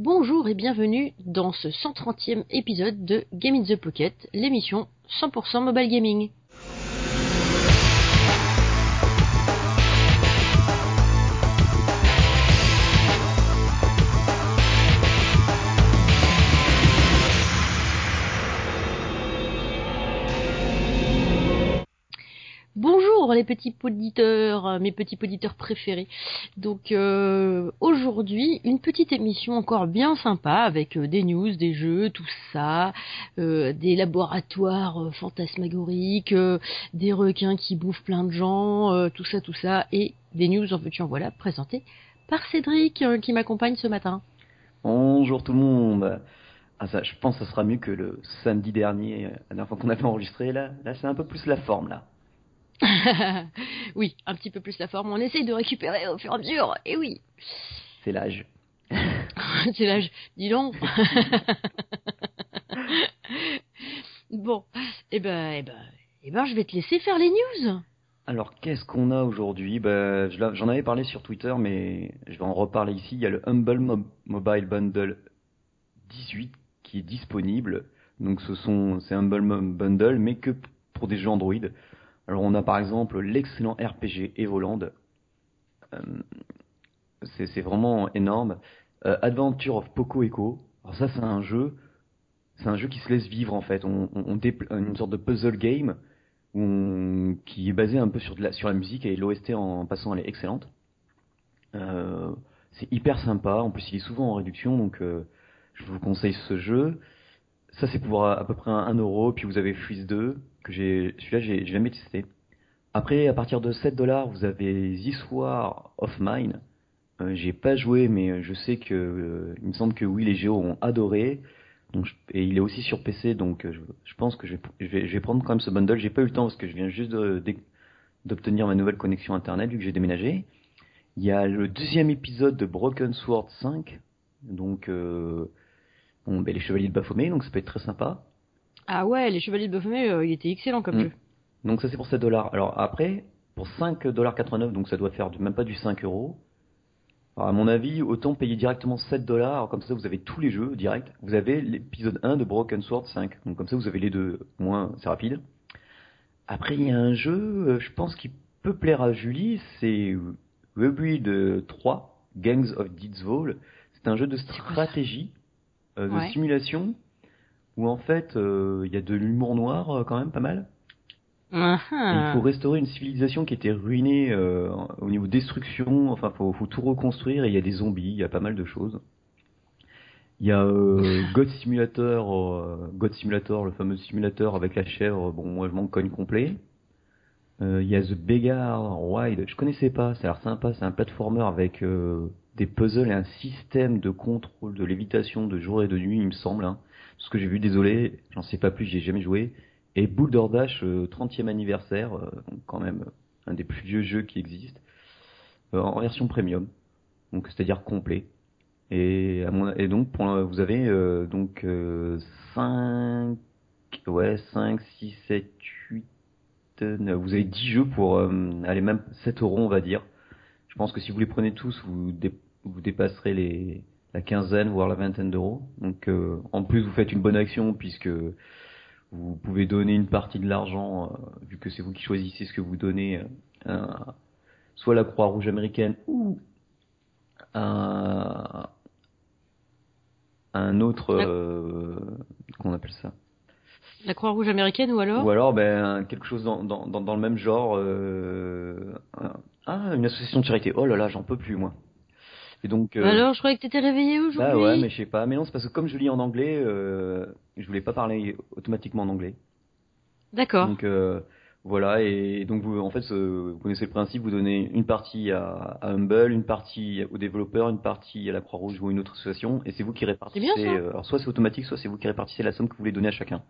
Bonjour et bienvenue dans ce 130e épisode de Game in the Pocket, l'émission 100% mobile gaming. Les petits auditeurs, mes petits auditeurs préférés. Donc euh, aujourd'hui, une petite émission encore bien sympa avec euh, des news, des jeux, tout ça, euh, des laboratoires euh, fantasmagoriques, euh, des requins qui bouffent plein de gens, euh, tout ça, tout ça, et des news en veux-tu en voilà présentées par Cédric euh, qui m'accompagne ce matin. Bonjour tout le monde. Ah ça, je pense que ça sera mieux que le samedi dernier, euh, la dernière fois qu'on avait enregistré. Là, là c'est un peu plus la forme là. oui, un petit peu plus la forme. On essaye de récupérer au fur et à mesure. Et oui, C'est l'âge. c'est l'âge. Dis donc. bon, eh ben, eh ben, eh ben, je vais te laisser faire les news. Alors qu'est-ce qu'on a aujourd'hui? Ben, J'en avais parlé sur Twitter, mais je vais en reparler ici. Il y a le Humble Mo- Mobile Bundle 18 qui est disponible. Donc ce sont c'est Humble Mo- Bundle, mais que pour des jeux Android. Alors on a par exemple l'excellent RPG Evoland. Euh, c'est vraiment énorme. Euh, Adventure of Poco Echo. Alors ça c'est un jeu, c'est un jeu qui se laisse vivre en fait. On, on, une sorte de puzzle game qui est basé un peu sur la musique et l'OST en passant elle est excellente. Euh, c'est hyper sympa. En plus il est souvent en réduction donc je vous conseille ce jeu. Ça c'est pour à, peu près un, 1 euro. Puis vous avez Freeze 2 que j'ai celui-là j'ai jamais testé. Après à partir de 7 dollars vous avez This War of Mine. Euh, j'ai pas joué, mais je sais que euh, il me semble que oui, les géos ont adoré. Donc, je- et il est aussi sur PC, donc euh, je, je pense que je vais, vais, je vais prendre quand même ce bundle. J'ai pas eu le temps parce que je viens juste d'obtenir ma nouvelle connexion internet vu que j'ai déménagé. Il y a le deuxième épisode de Broken Sword 5, donc euh, bon, ben, les Chevaliers de Baphomet, donc ça peut être très sympa. Ah ouais, les Chevaliers de Baphomet, euh, il était excellent comme Mm. jeu. Donc ça c'est pour 7 dollars. Alors après, pour 5,89$, donc ça doit faire du- même pas du 5 euros. À mon avis, autant payer directement 7 dollars, comme ça vous avez tous les jeux direct. Vous avez l'épisode 1 de Broken Sword 5, donc comme ça vous avez les deux, moins c'est rapide. Après il y a un jeu, euh, je pense qui peut plaire à Julie, c'est Rebreed 3, Gangs of Deedsville. C'est un jeu de stratégie, euh, de Ouais. simulation, où en fait euh, il y a de l'humour noir euh, quand même pas mal. Ah. il faut restaurer une civilisation qui était ruinée euh, au niveau destruction. Enfin, faut, faut tout reconstruire. Et il y a des zombies, il y a pas mal de choses. Il y a euh, God Simulator, euh, God Simulator, le fameux simulateur avec la chèvre. Bon, moi je m'en cogne complet. Euh, il y a The Beggar Wide. Je connaissais pas. Ça a l'air sympa. C'est un platformer avec euh, des puzzles et un système de contrôle de lévitation de jour et de nuit, il me semble. Hein. Ce que j'ai vu, désolé, j'en sais pas plus, j'y ai jamais joué. Et Boulder Dash, euh, 30e anniversaire, euh, donc quand même euh, un des plus vieux jeux qui existent, euh, en version premium, donc c'est-à-dire complet. Et, à mon, et donc pour, vous avez donc euh, 5, ouais 5, 6, 7, 8, 9, vous avez 10 jeux pour euh, aller même 7 euros on va dire. Je pense que si vous les prenez tous, vous, dé- vous dépasserez les, la quinzaine voire la vingtaine d'euros. Donc euh, en plus vous faites une bonne action puisque vous pouvez donner une partie de l'argent, euh, vu que c'est vous qui choisissez ce que vous donnez, euh, à- soit la Croix-Rouge américaine ou à, à un autre, La- euh, qu'on appelle ça? La Croix-Rouge américaine ou alors? Ou alors ben, quelque chose dans, dans, dans, dans le même genre. Euh, ah, une association de charité. Oh là là, j'en peux plus moi. Et donc, euh, Alors, je croyais que t'étais réveillé aujourd'hui. bah ouais, mais je sais pas. Mais non, c'est parce que comme je lis en anglais, euh, je voulais pas parler automatiquement en anglais. D'accord. Donc euh, voilà, et donc vous, en fait, vous connaissez le principe, vous donnez une partie à, à Humble, une partie aux développeurs, une partie à la Croix-Rouge ou une autre association, et c'est vous qui répartissez. bien, ça. euh, alors soit c'est automatique, soit c'est vous qui répartissez la somme que vous voulez donner à chacun.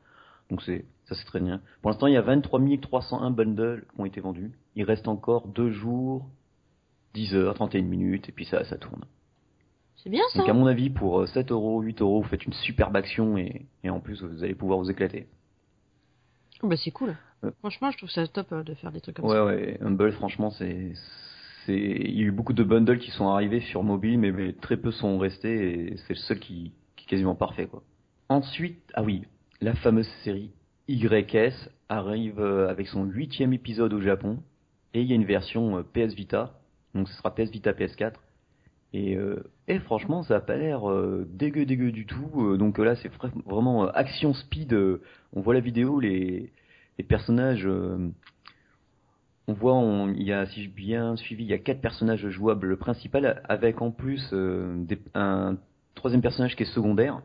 Donc c'est ça c'est très bien. Pour l'instant, il y a 23 301 bundles qui ont été vendus. Il reste encore deux jours, 10 heures, 31 minutes, et puis ça, ça tourne. C'est bien ça. Donc à mon avis, pour euh, 7 euros, 8 euros, vous faites une superbe action et, et en plus vous allez pouvoir vous éclater. Oh, bah c'est cool. Ouais. Franchement, je trouve ça top euh, de faire des trucs comme Ouais, ça. ouais, Humble, franchement, c'est c'est il y a eu beaucoup de bundles qui sont arrivés sur mobile, mais, mais très peu sont restés et c'est le seul qui, qui est quasiment parfait quoi. Ensuite, ah oui, la fameuse série YS arrive euh, avec son huitième épisode au Japon et il y a une version euh, PS Vita, donc ce sera PS Vita PS4 et, euh, et franchement ça a pas l'air euh, dégueu dégueu du tout. donc là c'est vraiment action speed. on voit la vidéo, les, personnages on voit, il y a, si j'ai bien suivi, il y a quatre personnages jouables. Le principal, avec en plus euh, un troisième personnage qui est secondaire.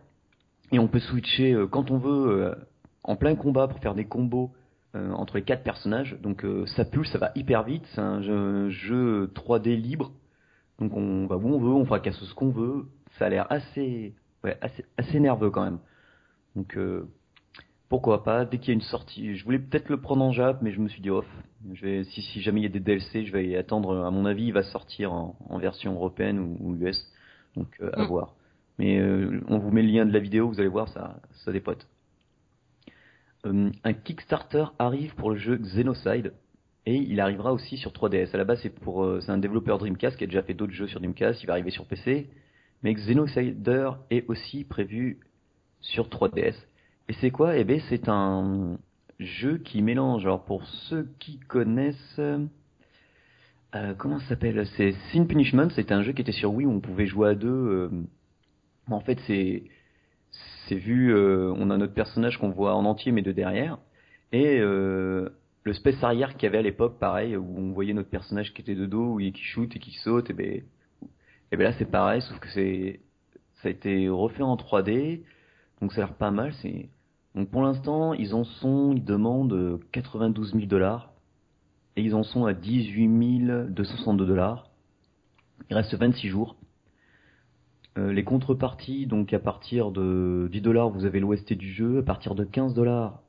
Et on peut switcher euh, quand on veut, euh, en plein combat, pour faire des combos entre les quatre personnages. Donc ça pulse, ça va hyper vite. C'est un jeu, jeu, 3D libre. Donc on va où on veut, on fracasse ce qu'on veut. Ça a l'air assez, ouais, assez, assez nerveux quand même. Donc pourquoi pas, dès qu'il y a une sortie, je voulais peut-être le prendre en Jap, mais je me suis dit off. Je vais, si, si jamais il y a des DLC, je vais y attendre. À mon avis, il va sortir en, en version européenne ou, US, donc euh, à mm. voir. Mais euh, on vous met le lien de la vidéo, vous allez voir, ça, ça dépote. Euh, un Kickstarter arrive pour le jeu Xenocide et il arrivera aussi sur 3DS. À la base, c'est pour, c'est un développeur Dreamcast qui a déjà fait d'autres jeux sur Dreamcast. Il va arriver sur PC, mais Xenocider est aussi prévu sur 3DS. Et c'est quoi? Eh bien, c'est un jeu qui mélange. Alors, pour ceux qui connaissent. Euh, comment ça s'appelle? C'est Sin Punishment. C'est un jeu qui était sur Wii où on pouvait jouer à deux. Euh, en fait, c'est. C'est vu. Euh, on a notre personnage qu'on voit en entier, mais de derrière. Et le space arrière qu'il y avait à l'époque, pareil, où on voyait notre personnage qui était de dos, et qui shoot et qui saute. Et ben, et ben là, c'est pareil, sauf que c'est. Ça a été refait en 3D. Donc ça a l'air pas mal. C'est donc pour l'instant, ils en sont, ils demandent 92 000 dollars et ils en sont à 18 262 dollars. Il reste 26 jours. Euh, les contreparties, donc à partir de 10 dollars, vous avez l'OST du jeu. À partir de 15 dollars,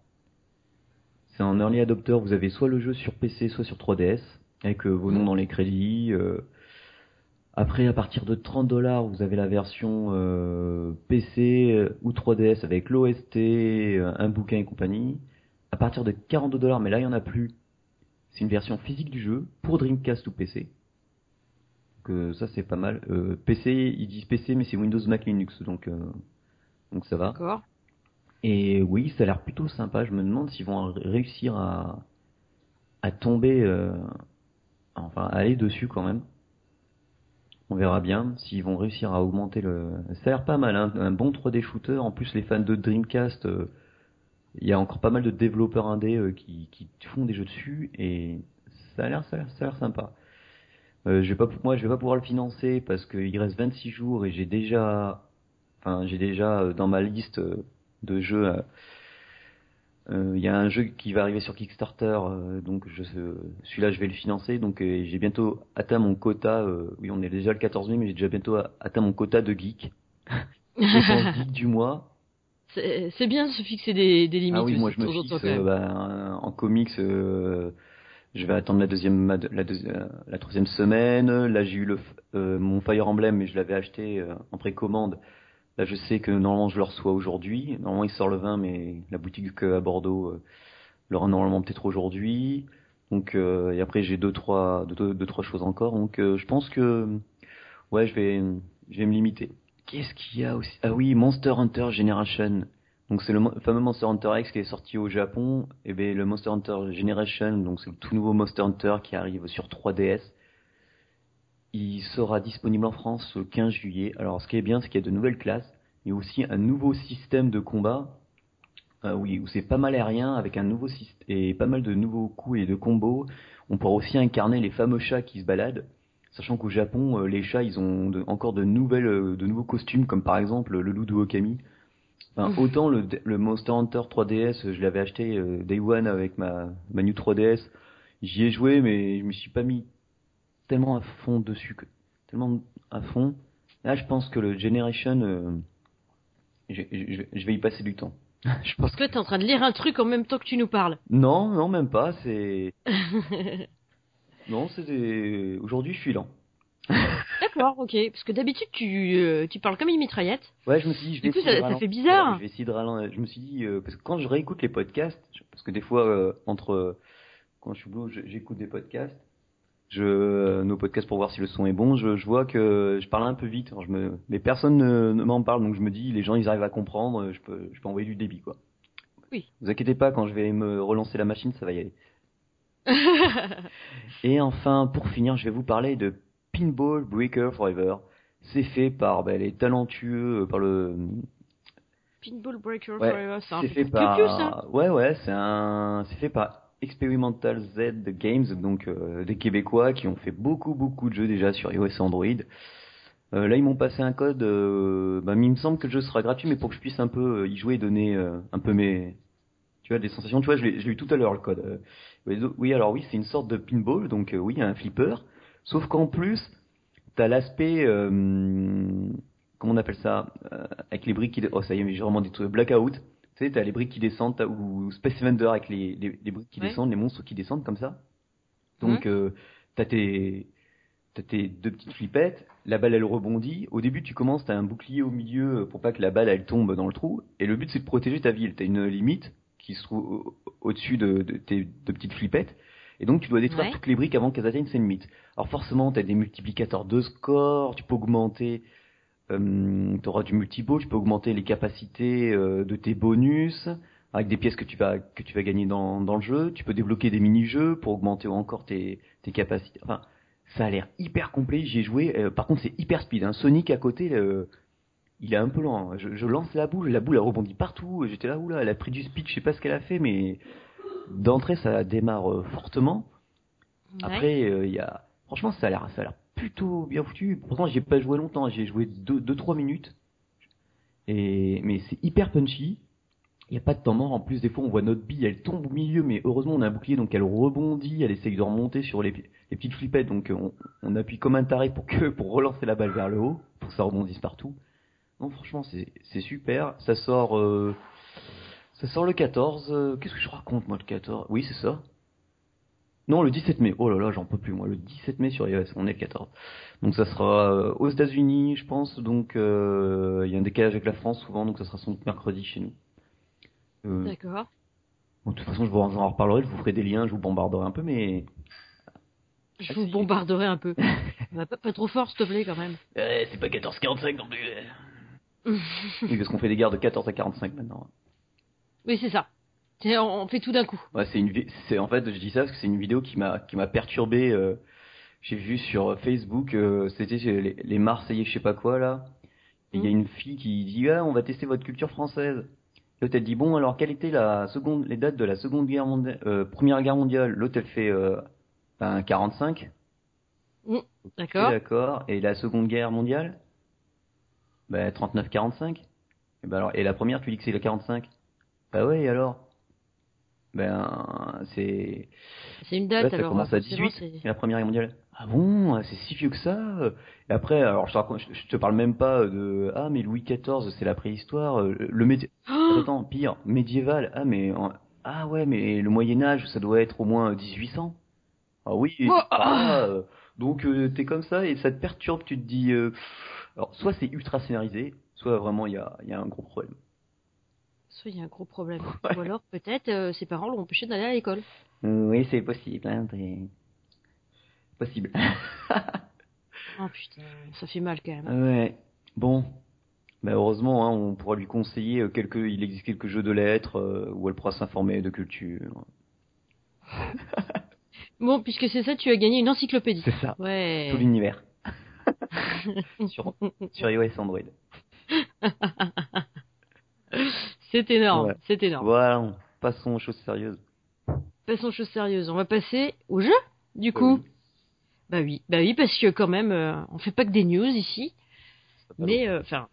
c'est un early adopter. Vous avez soit le jeu sur PC, soit sur 3DS, avec euh, vos noms dans les crédits. Euh, après, à partir de 30 dollars, vous avez la version euh, PC ou 3DS avec l'OST, un bouquin et compagnie. À partir de 42 dollars, mais là il y en a plus, c'est une version physique du jeu pour Dreamcast ou PC. Donc ça c'est pas mal. PC, ils disent PC, mais c'est Windows, Mac, Linux, donc donc ça va. D'accord. Et oui, ça a l'air plutôt sympa. Je me demande s'ils vont réussir à à tomber, enfin à aller dessus quand même. On verra bien s'ils vont réussir à augmenter le. Ça a l'air pas mal, hein un bon 3D shooter. En plus, les fans de Dreamcast, euh, il y a encore pas mal de développeurs indés euh, qui, qui, font des jeux dessus et ça a l'air, ça a l'air, sympa. Euh, je vais pas, moi, je vais pas pouvoir le financer parce qu'il reste 26 jours et j'ai déjà, enfin, j'ai déjà dans ma liste de jeux il euh, y a un jeu qui va arriver sur Kickstarter, euh, donc je, celui-là je vais le financer. Donc euh, j'ai bientôt atteint mon quota. oui, on est déjà le 14 mai, mais j'ai déjà bientôt atteint mon quota de geek. geek du mois. C'est bien de se fixer des, des limites. Ah oui, moi je me fixe bah, en comics. Je vais attendre la deuxième, la, la troisième semaine. Là j'ai eu le, mon Fire Emblem, mais je l'avais acheté en précommande. Là, je sais que normalement je le reçois aujourd'hui. Normalement, il sort le 20, mais la boutique à Bordeaux euh, le rend normalement peut-être aujourd'hui. Donc, euh, et après, j'ai deux trois, deux, deux, trois choses encore. Donc, euh, je pense que, ouais, je vais, je vais me limiter. Qu'est-ce qu'il y a aussi? Ah oui, Monster Hunter Generation. Donc, c'est le fameux Monster Hunter X qui est sorti au Japon. Et bien, le Monster Hunter Generation, donc c'est le tout nouveau Monster Hunter qui arrive sur 3DS. Il sera disponible en France le 15 juillet. Alors, ce qui est bien, c'est qu'il y a de nouvelles classes. Il y a aussi un nouveau système de combat. Euh, oui, où c'est pas mal aérien avec un nouveau système et pas mal de nouveaux coups et de combos. On pourra aussi incarner les fameux chats qui se baladent. Sachant qu'au Japon, euh, les chats, ils ont encore de nouvelles, euh, de nouveaux costumes, comme par exemple le loup de Okami. Enfin, autant le, le, Monster Hunter 3DS, je l'avais acheté Day One avec ma, ma New 3DS. J'y ai joué, mais je me suis pas mis tellement à fond dessus, que, tellement à fond. Là, je pense que le Generation, euh, je, je, je, vais y passer du temps. je pense que tu es en train de lire un truc en même temps que tu nous parles. Non, non, même pas. C'est. non, c'est aujourd'hui, je suis lent. D'accord, ok. Parce que d'habitude, tu, euh, tu parles comme une mitraillette. Ouais, je me suis dit, je vais du coup, ça, ça, fait bizarre. je vais essayer de ralentir. Je me suis dit, euh, parce que quand je réécoute les podcasts, parce que des fois, entre quand je suis boulot, j'écoute des podcasts je, nos podcasts pour voir si le son est bon, je, je vois que je parle un peu vite. Alors je me, mais personne ne, ne m'en parle, donc je me dis, les gens, ils arrivent à comprendre, je peux, je peux envoyer du débit, quoi. Oui. Vous inquiétez pas, quand je vais me relancer la machine, ça va y aller. Et enfin, pour finir, je vais vous parler de Pinball Breaker Forever. C'est fait par ben, les talentueux, euh, par le. Pinball Breaker Ouais, Forever, c'est un fait par. plus, ça. Ouais, ouais, c'est un. C'est fait par Experimental Z Games, donc euh, des Québécois qui ont fait beaucoup, beaucoup de jeux déjà sur iOS et Android. Euh, là, ils m'ont passé un code. Euh, ben, il me semble que le jeu sera gratuit, mais pour que je puisse un peu y jouer et donner un peu mes. Tu vois, des sensations. Tu vois, je l'ai eu tout à l'heure le code. Oui, alors oui, c'est une sorte de pinball, donc oui, un flipper. Sauf qu'en plus, t'as l'aspect, euh, comment on appelle ça, euh, avec les briques qui, oh ça y est, mais j'ai vraiment des trucs blackout. Tu sais, t'as les briques qui descendent, ou Space Vendor avec les, les, les briques qui Ouais. descendent, les monstres qui descendent comme ça. Donc, euh, t'as tes, t'as tes deux petites flippettes, la balle elle rebondit. Au début, tu commences, t'as un bouclier au milieu euh, pour pas que la balle elle tombe dans le trou. Et le but c'est de protéger ta ville. T'as une limite qui se trouve au- au-dessus de, de tes deux petites flippettes. Et donc tu dois détruire Ouais. toutes les briques avant qu'elles atteignent ces limites. Alors forcément, tu as des multiplicateurs de score, tu peux augmenter, euh, tu auras du multiball, tu peux augmenter les capacités euh, de tes bonus avec des pièces que tu vas que tu vas gagner dans, dans le jeu. Tu peux débloquer des mini-jeux pour augmenter encore tes, tes capacités. Enfin, ça a l'air hyper complet. J'y ai joué. Euh, par contre, c'est hyper speed. Hein. Sonic à côté, euh, il est un peu lent. Je, je lance la boule, la boule elle rebondit partout. J'étais là, oula, elle a pris du speed. Je sais pas ce qu'elle a fait, mais d'entrée ça démarre euh, fortement. Après, euh, il y a, franchement, ça a l'air, ça a l'air plutôt bien foutu. Pourtant, j'ai pas joué longtemps. J'ai joué 2-3 minutes. Et mais c'est hyper punchy. Il n'y a pas de temps mort. En plus, des fois, on voit notre bille, elle tombe au milieu, mais heureusement, on a un bouclier, donc elle rebondit. Elle essaye de remonter sur les, les petites flippettes, donc on, on appuie comme un taré pour que pour relancer la balle vers le haut, pour que ça rebondisse partout. Non, franchement, c'est c'est super. Ça sort, euh, ça sort le 14. euh, Qu'est-ce que je raconte, moi, le 14 Oui, c'est ça. Non, le 17 mai. Oh là là, j'en peux plus, moi. Le 17 mai sur iOS, on est le 14. Donc ça sera euh, aux États-Unis, je pense. Donc euh, il y a un décalage avec la France souvent, donc ça sera sans doute mercredi chez nous. Euh, D'accord. bon, de toute façon, je vous en reparlerai, je vous ferai des liens, je vous bombarderai un peu, mais Je Ah, vous si. bombarderai un peu. Va pas, pas trop fort, s'il te plaît, quand même. Euh, c'est pas 14-45 non plus. oui, parce qu'on fait des guerres de 14 à 45 maintenant. Oui, c'est ça. C'est- On on fait tout d'un coup. Ouais, c'est une, c'est en fait, je dis ça parce que c'est une vidéo qui m'a, qui m'a perturbé. euh, j'ai vu sur Facebook, euh, c'était les, les Marseillais, je sais pas quoi là. Il y a Mm. une fille qui dit ah, on va tester votre culture française. L'autre elle dit bon alors quelle était la seconde, les dates de la seconde guerre mondiale, euh, première guerre mondiale? L'autre elle fait euh, ben, 45. Ok, D'accord. d'accord. Et la seconde guerre mondiale? Ben 39-45. Et ben alors et la première tu dis que c'est la 45. Bah ouais et alors? Ben c'est C'est une Là, date, ça alors. commence à forcément, 18, c'est- et la première guerre mondiale. Ah bon, c'est si vieux que ça Et après, alors je te, raconte- je- je te parle même pas de ah mais Louis XIV, c'est la préhistoire. euh, Le médi... Oh Attends, pire, médiéval. Ah mais en- ah ouais, mais le Moyen Âge, ça doit être au moins 1800. Ah oui. Oh, ah, euh, donc euh, t'es comme ça et ça te perturbe. Tu te dis, euh, alors soit c'est ultra scénarisé, soit vraiment il y a, il y a un gros problème. Ça, il y a un gros problème. Ouais. Ou alors, peut-être, euh, ses parents l'ont empêché d'aller à l'école. Euh, oui, c'est possible. Hein, possible. Oh putain, ça fait mal quand même. Ouais. Bon. Bah heureusement, hein, on pourra lui conseiller euh, quelques. Il existe quelques jeux de lettres euh, où elle pourra s'informer de culture. Bon, puisque c'est ça, tu as gagné une encyclopédie. C'est ça. Ouais. Tout l'univers. sur, sur iOS Android. C'est énorme, Ouais. c'est énorme. Voilà. Passons aux choses sérieuses. Passons aux choses sérieuses. On va passer au jeu, du coup. Euh, Bah oui, bah oui, parce que quand même, euh, on fait pas que des news ici. Mais, euh, enfin,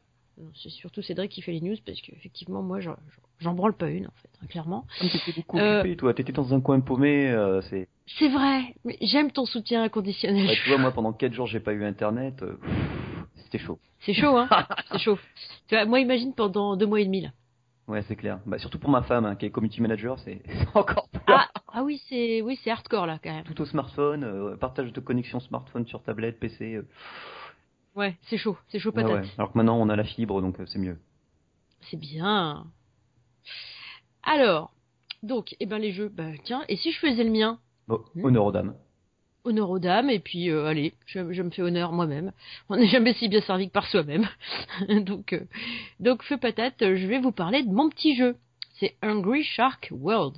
c'est surtout Cédric qui fait les news, parce qu'effectivement, moi, j'en branle pas une, en fait, hein, clairement. Comme t'étais beaucoup Euh, occupé, toi. T'étais dans un coin paumé. euh, c'est. C'est vrai, mais j'aime ton soutien inconditionnel. Ouais, tu vois, moi, pendant 4 jours, j'ai pas eu internet. C'était chaud. C'est chaud, hein C'est chaud. Tu vois, moi, imagine pendant deux mois et demi, là. Ouais, c'est clair. Bah, surtout pour ma femme, hein, qui est community manager, c'est encore plus. Ah, ah oui, c'est oui, c'est hardcore, là, quand même. Tout au smartphone, euh, partage de connexion smartphone sur tablette, PC. euh, Ouais, c'est chaud, c'est chaud patate. ouais. Alors que maintenant, on a la fibre, donc euh, c'est mieux. C'est bien. Alors, donc, eh ben les jeux, bah tiens, et si je faisais le mien? Bon, Hmm? honneur aux dames. Honneur aux dames et puis euh, allez, je, me fais honneur moi-même. On n'est jamais si bien servi que par soi-même. donc, euh, donc feu patate, je vais vous parler de mon petit jeu. C'est Hungry Shark World.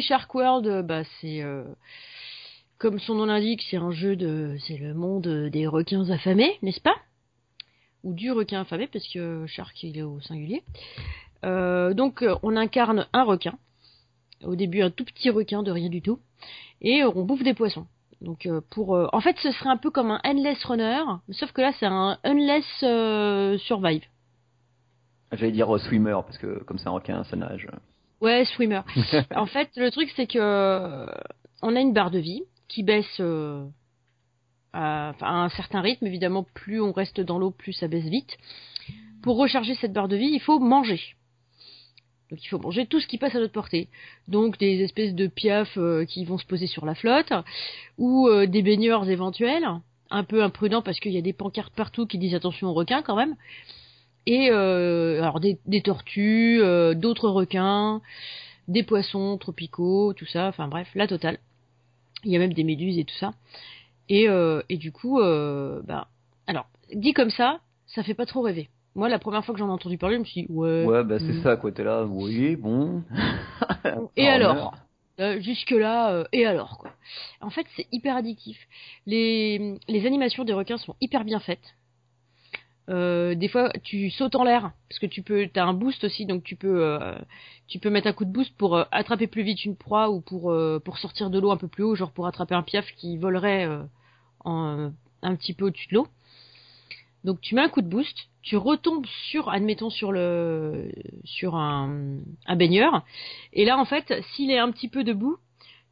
Shark World, euh, bah, c'est euh, comme son nom l'indique, c'est un jeu de, c'est le monde des requins affamés, n'est-ce pas? Ou du requin affamé, parce que Shark il est au singulier. Euh, donc on incarne un requin. Au début un tout petit requin de rien du tout, et on bouffe des poissons. Donc pour, en fait, ce serait un peu comme un endless runner, sauf que là c'est un endless survive. J'allais dire swimmer parce que comme c'est un requin, ça nage. Ouais, swimmer. en fait, le truc c'est que on a une barre de vie qui baisse euh, à, un certain rythme. Évidemment, plus on reste dans l'eau, plus ça baisse vite. Pour recharger cette barre de vie, il faut manger. Donc il faut manger tout ce qui passe à notre portée. Donc des espèces de piafs euh, qui vont se poser sur la flotte, ou euh, des baigneurs éventuels, un peu imprudents parce qu'il y a des pancartes partout qui disent attention aux requins quand même et euh, alors des, tortues, euh, d'autres requins, des poissons tropicaux, tout ça, enfin bref, la totale. Il y a même des méduses et tout ça. Et, euh, et du coup, bah, alors, dit comme ça, ça fait pas trop rêver. Moi, la première fois que j'en ai entendu parler, je me suis dit, ouais. Ouais, bah c'est hmm. ça, quoi, t'es là, oui, bon. et alors Jusque-là, et alors, quoi. En fait, c'est hyper addictif. Les, les animations des requins sont hyper bien faites. Euh, des fois, tu sautes en l'air parce que tu peux, t'as un boost aussi, donc tu peux, euh, tu peux mettre un coup de boost pour euh, attraper plus vite une proie ou pour pour sortir de l'eau un peu plus haut, genre pour attraper un piaf qui volerait en, un petit peu au-dessus de l'eau. Donc tu mets un coup de boost, tu retombes sur, admettons sur le, sur un, un baigneur, et là en fait, s'il est un petit peu debout,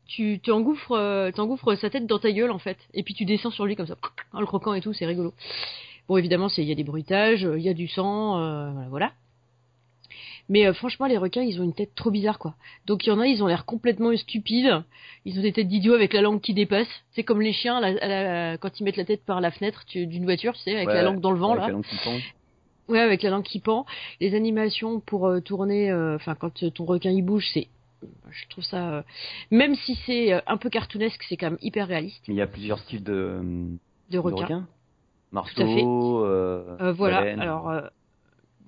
tu t'engouffres, t'engouffres sa tête dans ta gueule en fait, et puis tu descends sur lui comme ça, en le croquant et tout, c'est rigolo. Bon, évidemment, il y a des bruitages, euh, il y a du sang, euh, voilà, Mais euh, franchement, les requins, ils ont une tête trop bizarre, quoi. Donc il y en a, ils ont l'air complètement stupides. Ils ont des têtes d'idiots avec la langue qui dépasse. C'est comme les chiens, quand ils mettent la tête par la fenêtre d'une voiture, tu sais, avec la langue dans le vent, avec là. La langue qui pend. Ouais, avec la langue qui pend. Les animations pour tourner, enfin, quand ton requin il bouge, c'est je trouve ça, même si c'est un peu cartoonesque, c'est quand même hyper réaliste. Mais il y a plusieurs styles de, de requins. Euh, euh, voilà. Alors euh,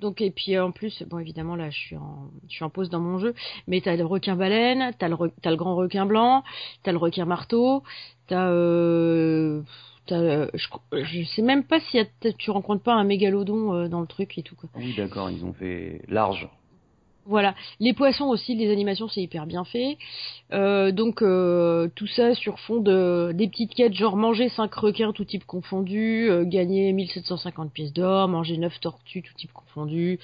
donc et puis en plus, bon évidemment là je suis en je suis en pause dans mon jeu, mais t'as le requin baleine, t'as le as le grand requin blanc, t'as le requin marteau, t'as euh, je, je sais même pas si tu rencontres pas un mégalodon dans le truc et tout quoi. Oui d'accord, ils ont fait large. Voilà, les poissons aussi, les animations c'est hyper bien fait. Euh, donc euh, tout ça sur fond de des petites quêtes genre manger 5 requins tout type confondu, euh, gagner 1750 pièces d'or, manger 9 tortues tout type confondu,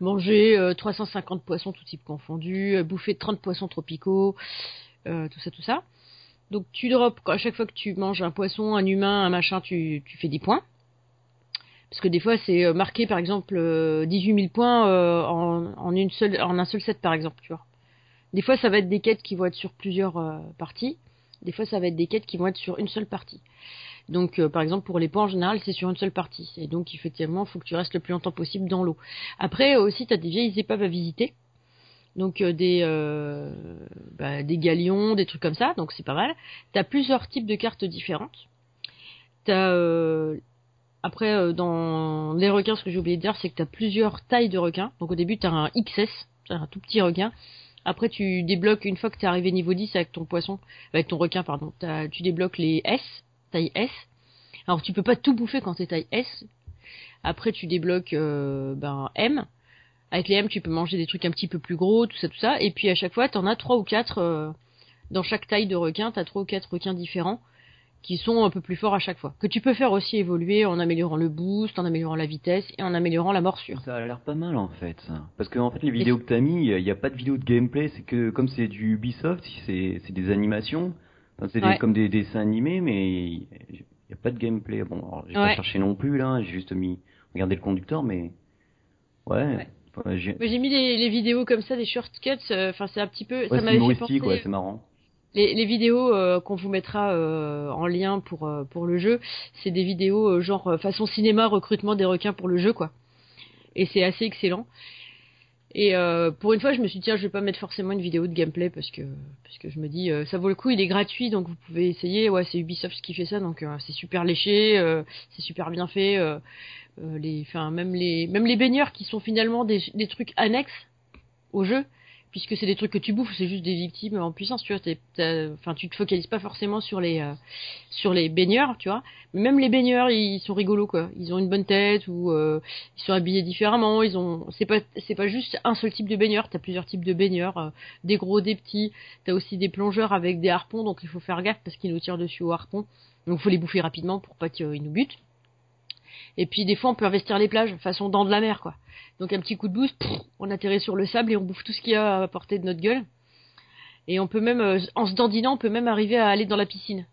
manger 350 poissons tout type confondu, bouffer 30 poissons tropicaux, tout ça tout ça. Donc tu drops à chaque fois que tu manges un poisson, un humain, un machin, tu, tu fais 10 points parce que des fois c'est euh, marqué par exemple 18 euh, 000 points euh, en, une seule, en un seul set par exemple, tu vois. Des fois ça va être des quêtes qui vont être sur plusieurs parties, des fois ça va être des quêtes qui vont être sur une seule partie. Donc par exemple pour les points en général c'est sur une seule partie, et donc effectivement il faut que tu restes le plus longtemps possible dans l'eau. Après aussi tu as des vieilles épaves à visiter, donc des bah, des galions, des trucs comme ça, donc c'est pas mal. Tu as plusieurs types de cartes différentes. T'as après, euh, dans les requins, ce que j'ai oublié de dire, c'est que tu as plusieurs tailles de requins. Donc au début, tu as un XS, c'est un tout petit requin. Après, tu débloques, une fois que tu es arrivé niveau 10 avec ton poisson, avec ton requin, pardon, tu débloques les S, taille S. Alors tu peux pas tout bouffer quand t'es taille S. Après tu débloques euh, ben M. Avec les M tu peux manger des trucs un petit peu plus gros, tout ça, tout ça. Et puis à chaque fois t'en as trois ou quatre euh, dans chaque taille de requin. T'as trois ou quatre requins différents qui sont un peu plus forts à chaque fois. Que tu peux faire aussi évoluer en améliorant le boost, en améliorant la vitesse et en améliorant la morsure. Ça a l'air pas mal en fait. Ça. Parce que en fait les vidéos que t'as mis, il n'y a pas de vidéo de gameplay. C'est que comme c'est du Ubisoft, c'est des animations. Enfin, c'est Ouais. comme des dessins animés, mais il n'y a pas de gameplay. Bon, j'ai Ouais. pas cherché non plus là. J'ai juste mis regarder le conducteur, mais ouais. Ouais. J'ai- mis les, les vidéos comme ça, des shortcuts. euh, Enfin, c'est un petit peu. ça m'avait fait penser. ouais, c'est marrant. Les, les vidéos euh, qu'on vous mettra euh, en lien pour euh, pour le jeu, c'est des vidéos genre façon cinéma recrutement des requins pour le jeu quoi. Et c'est assez excellent. Et pour une fois, je me suis dit tiens, je vais pas mettre forcément une vidéo de gameplay parce que parce que je me dis ça vaut le coup, il est gratuit donc vous pouvez essayer. Ouais, c'est Ubisoft qui fait ça donc c'est super léché, c'est super bien fait. les, enfin même les même les baigneurs qui sont finalement des des trucs annexes au jeu puisque c'est des trucs que tu bouffes, c'est juste des victimes en puissance, tu vois. Enfin, tu te focalises pas forcément sur les euh, sur les baigneurs, tu vois. Même les baigneurs, ils sont rigolos, quoi. Ils ont une bonne tête ou euh, ils sont habillés différemment. Ils ont, c'est pas c'est pas juste un seul type de baigneur. T'as plusieurs types de baigneurs, euh, des gros, des petits. T'as aussi des plongeurs avec des harpons, donc il faut faire gaffe parce qu'ils nous tirent dessus au harpon. Donc faut les bouffer rapidement pour pas qu'ils nous butent. Et puis des fois on peut investir les plages, façon dents de la mer, quoi. Donc un petit coup de boost, pff, on atterrit sur le sable et on bouffe tout ce qu'il y a à portée de notre gueule. Et on peut même, euh, en se dandinant, on peut même arriver à aller dans la piscine.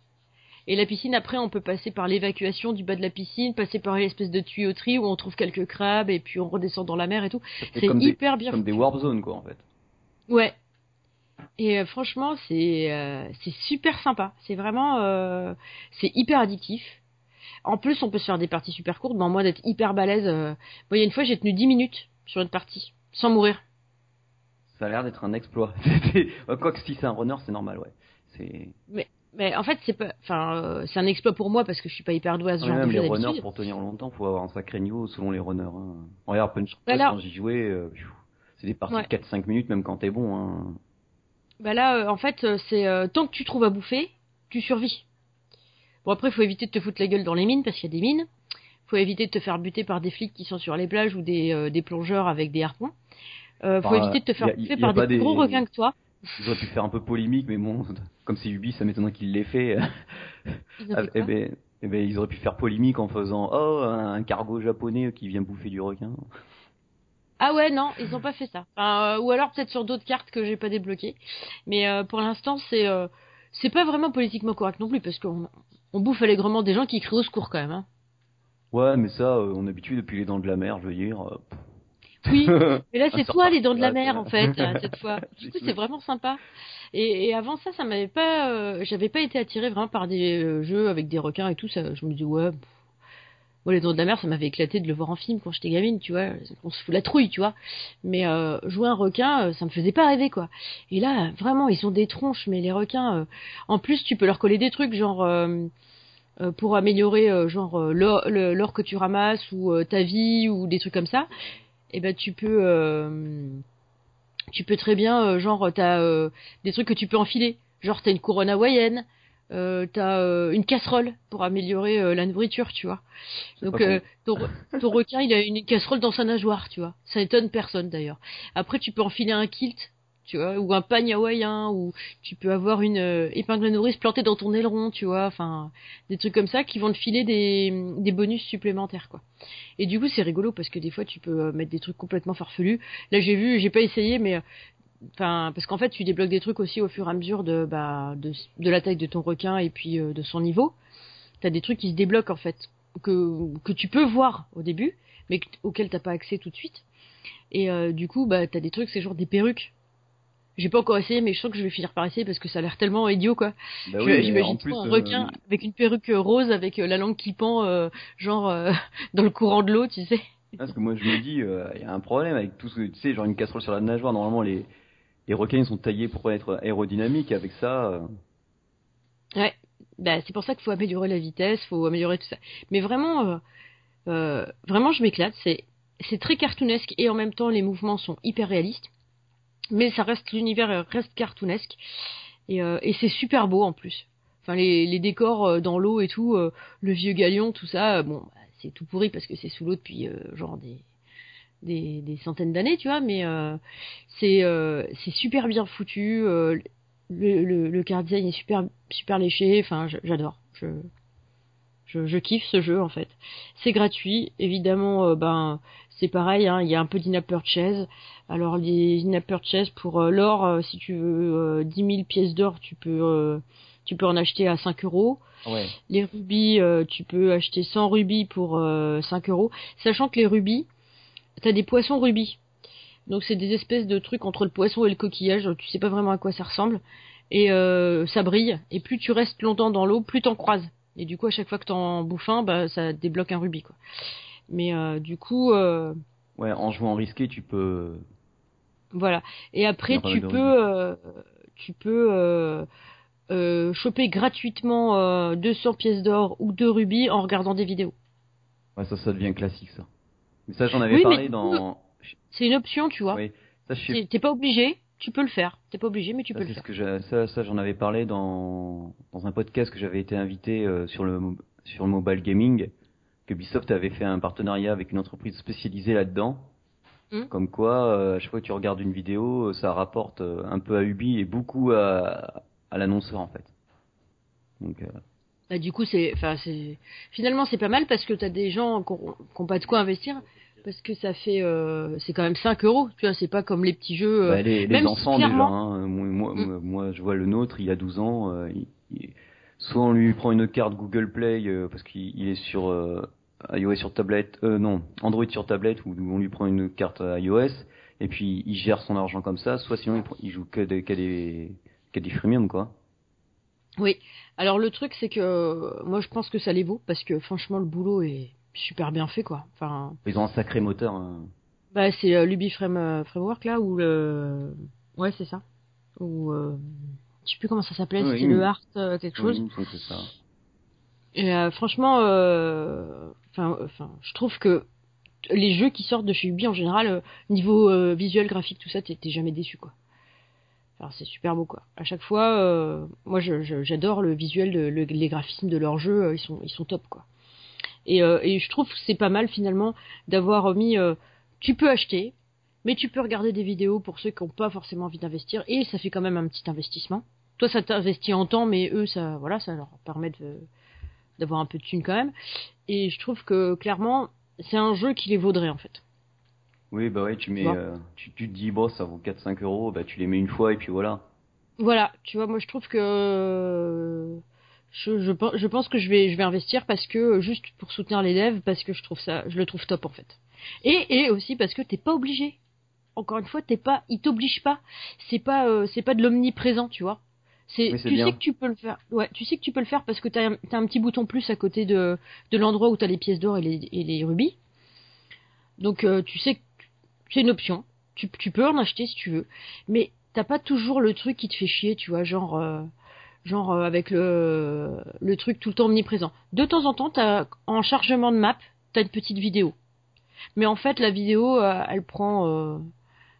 Et la piscine, après, on peut passer par l'évacuation du bas de la piscine, passer par une espèce de tuyauterie où on trouve quelques crabes et puis on redescend dans la mer et tout. C'est comme des, hyper bien comme des warp zones quoi en fait. Ouais. Et euh, franchement, c'est euh, c'est super sympa. C'est vraiment euh, c'est hyper addictif. En plus, on peut se faire des parties super courtes. Bon, moi, d'être hyper balèze. euh, il y a une fois, j'ai tenu 10 minutes sur une partie sans mourir. Ça a l'air d'être un exploit. Quoique si c'est un runner, c'est normal, ouais. C'est Mais en fait, c'est pas. Enfin, euh, c'est un exploit pour moi parce que je suis pas hyper douée à ce Ouais, genre même de les runners pour tenir longtemps, faut avoir un sacré niveau selon les runners. Hein. Regarde Punch Quest, Voilà. quand j'y jouais, euh, c'est des parties Ouais. de 4-5 minutes même quand t'es bon. Hein. Bah là, euh, en fait, euh, c'est euh, tant que tu trouves à bouffer, tu survis. Bon après, faut éviter de te foutre la gueule dans les mines parce qu'il y a des mines. Faut éviter de te faire buter par des flics qui sont sur les plages ou des, euh, des plongeurs avec des harpons. Euh, faut Enfin, éviter de te faire y a- bouffer y a par des, gros requins que toi. Ils auraient pu faire un peu polémique, mais bon, comme c'est Ubi, ça m'étonnerait qu'ils l'aient fait. Ils Ah, eh ben, eh ben, ils auraient pu faire polémique en faisant Oh, un cargo japonais qui vient bouffer du requin. Ah ouais, non, ils ont pas fait ça. Enfin, euh, ou alors peut-être sur d'autres cartes que j'ai pas débloquées. Mais euh, pour l'instant, c'est euh, c'est pas vraiment politiquement correct non plus parce qu'on on bouffe allègrement des gens qui crient au secours quand même. Hein. Ouais, mais ça, euh, on est habitué depuis les dents de la mer, je veux dire. euh, Oui, mais là c'est Un toi les dents de la mer en fait euh, cette fois. Du coup c'est vraiment sympa. Et, et avant ça, ça m'avait pas, euh, j'avais pas été attiré vraiment par des jeux avec des requins et tout. Ça, je me dis ouais. pff. Les dents de la mer, ça m'avait éclaté de le voir en film quand j'étais gamine, tu vois. On se fout la trouille, tu vois. Mais euh, jouer un requin, euh, ça me faisait pas rêver, quoi. Et là, vraiment, ils ont des tronches, mais les requins, euh, en plus, tu peux leur coller des trucs, genre euh, euh, pour améliorer, genre l'or que tu ramasses ou ta vie ou des trucs comme ça. Et ben, tu peux, tu peux très bien, genre, t'as des trucs que tu peux enfiler. Genre, t'as une couronne hawaïenne, euh, t'as euh, une casserole pour améliorer euh, la nourriture, tu vois. Donc euh, ton, ton requin, il a une casserole dans sa nageoire, tu vois. Ça étonne personne d'ailleurs. Après, tu peux enfiler un kilt, tu vois, ou un pagne hawaïen, ou tu peux avoir une euh, épingle à nourrice plantée dans ton aileron, tu vois. Enfin, des trucs comme ça qui vont te filer des, des bonus supplémentaires, quoi. Et du coup, c'est rigolo parce que des fois, tu peux euh, mettre des trucs complètement farfelus. Là, j'ai vu, j'ai pas essayé, mais euh, Enfin, parce qu'en fait, tu débloques des trucs aussi au fur et à mesure de, bah, de, de la taille de ton requin et puis euh, de son niveau. T'as des trucs qui se débloquent en fait, que, que tu peux voir au début, mais que- auxquels t'as pas accès tout de suite. Et euh, du coup, bah, t'as des trucs, c'est genre des perruques. J'ai pas encore essayé, mais je sens que je vais finir par essayer parce que ça a l'air tellement idiot, quoi. Bah oui, J'imagine un euh, requin avec une perruque euh, rose avec euh, la langue qui pend, euh, genre euh, dans le courant de l'eau, tu sais. Parce que moi je me dis, il y a un problème avec tout ce, tu sais, genre une casserole sur la nageoire. Normalement, les, les requins sont taillés pour être aérodynamiques. Avec ça, euh, Ouais, bah, c'est pour ça qu'il faut améliorer la vitesse, faut améliorer tout ça. Mais vraiment, euh, euh, vraiment, je m'éclate. C'est, c'est très cartoonesque et en même temps, les mouvements sont hyper réalistes. Mais ça reste l'univers reste cartoonesque et, euh, et c'est super beau en plus. enfin les, les décors euh, dans l'eau et tout, le vieux galion, tout ça, bon, bah, c'est tout pourri parce que c'est sous l'eau depuis genre des, des, des centaines d'années, tu vois, mais euh, c'est euh, c'est super bien foutu. euh, le, le, le car design est super super léché. Enfin, j'adore. Je, je je kiffe ce jeu en fait. C'est gratuit, évidemment. euh, ben c'est pareil. hein, Il y a un peu d'in-app purchase. Alors les in-app purchase pour euh, l'or, euh, si tu veux euh, 10 000 pièces d'or, tu peux euh, tu peux en acheter à 5 euros. Ouais. Les rubis, euh, tu peux acheter 100 rubis pour euh, 5 euros. Sachant que les rubis, t'as des poissons rubis. Donc c'est des espèces de trucs entre le poisson et le coquillage. Tu sais pas vraiment à quoi ça ressemble. Et euh, ça brille. Et plus tu restes longtemps dans l'eau, plus t'en croises. Et du coup, à chaque fois que t'en bouffes un, bah, ça débloque un rubis. Quoi. Mais euh, du coup, euh, Ouais, en jouant risqué, tu peux. voilà. Et après, tu peux, tu peux euh, choper gratuitement euh, 200 pièces d'or ou 2 rubis en regardant des vidéos. Ouais, ça, ça devient classique, ça. Mais ça, j'en avais Oui, parlé dans. C'est une option, tu vois. Oui. Ça, je T'es pas obligé, tu peux le faire. T'es pas obligé, mais tu Ça, peux le faire. que ça, ça j'en avais parlé dans, dans un podcast que j'avais été invité euh, sur le mo- sur le mobile gaming, que Ubisoft avait fait un partenariat avec une entreprise spécialisée là-dedans. Hmm. Comme quoi, euh, à chaque fois que tu regardes une vidéo, euh, ça rapporte euh, un peu à Ubi et beaucoup à, à l'annonceur en fait. Donc, euh, Bah, du coup, c'est, enfin, c'est, finalement, c'est pas mal parce que t'as des gens qui ont pas de quoi investir. Parce que ça fait, euh, c'est quand même 5 euros, tu vois, c'est pas comme les petits jeux. euh, bah, les, les même si enfants clairement- déjà, hein, moi, moi, je vois le nôtre, il a 12 ans, euh, il- il- soit on lui prend une carte Google Play euh, parce qu'il il est sur euh, iOS sur tablette, euh, non, Android sur tablette, ou on lui prend une carte euh, iOS, et puis il gère son argent comme ça, soit sinon il, prend- il joue que des, que des, que des freemium, quoi. Oui. Alors le truc, c'est que euh, moi, je pense que ça les vaut parce que franchement, le boulot est super bien fait, quoi. Enfin, Ils ont un sacré moteur. hein. bah, c'est euh, l'Ubi Frame, euh, Framework là ou le, ouais, c'est ça. Ou, euh, je sais plus comment ça s'appelait, Oui, c'était oui. le Art euh, quelque chose. Oui, c'est ça. Et euh, franchement, euh, enfin, enfin, je trouve que les jeux qui sortent de chez Ubi en général, niveau euh, visuel, graphique, tout ça, t'es jamais déçu quoi. Alors c'est super beau quoi. À chaque fois, euh, moi j'adore le visuel, de, le- les graphismes de leurs jeux, ils sont ils sont top quoi. Et, euh, et je trouve que c'est pas mal finalement d'avoir mis, euh, tu peux acheter, mais tu peux regarder des vidéos pour ceux qui n'ont pas forcément envie d'investir, et ça fait quand même un petit investissement. Toi ça t'investit en temps, mais eux ça, voilà, ça leur permet d'avoir un peu de thunes quand même. Et je trouve que clairement, c'est un jeu qui les vaudrait en fait. Oui, bah ouais, tu mets, euh, tu, tu te dis, bon, ça vaut 4-5 euros, bah tu les mets une fois et puis voilà. Voilà, tu vois, moi je trouve que je, je, pen- je pense que je vais, je vais investir parce que juste pour soutenir devs, parce que je trouve ça, je le trouve top en fait. Et, et aussi parce que t'es pas obligé. Encore une fois, t'es pas, ils t'obligent pas. C'est pas, euh, c'est pas de l'omniprésent, tu vois. C'est, tu bien. sais que tu peux le faire. Ouais, tu sais que tu peux le faire parce que t'as, un- t'as un petit bouton plus à côté de, de l'endroit où t'as les pièces d'or et les, et les rubis. Donc euh, tu sais que c'est une option. Tu, tu peux en acheter si tu veux, mais t'as pas toujours le truc qui te fait chier, tu vois, genre, euh, genre euh, avec le, le truc tout le temps omniprésent. De temps en temps, t'as, en chargement de map, t'as une petite vidéo. Mais en fait, la vidéo, euh, elle prend, euh,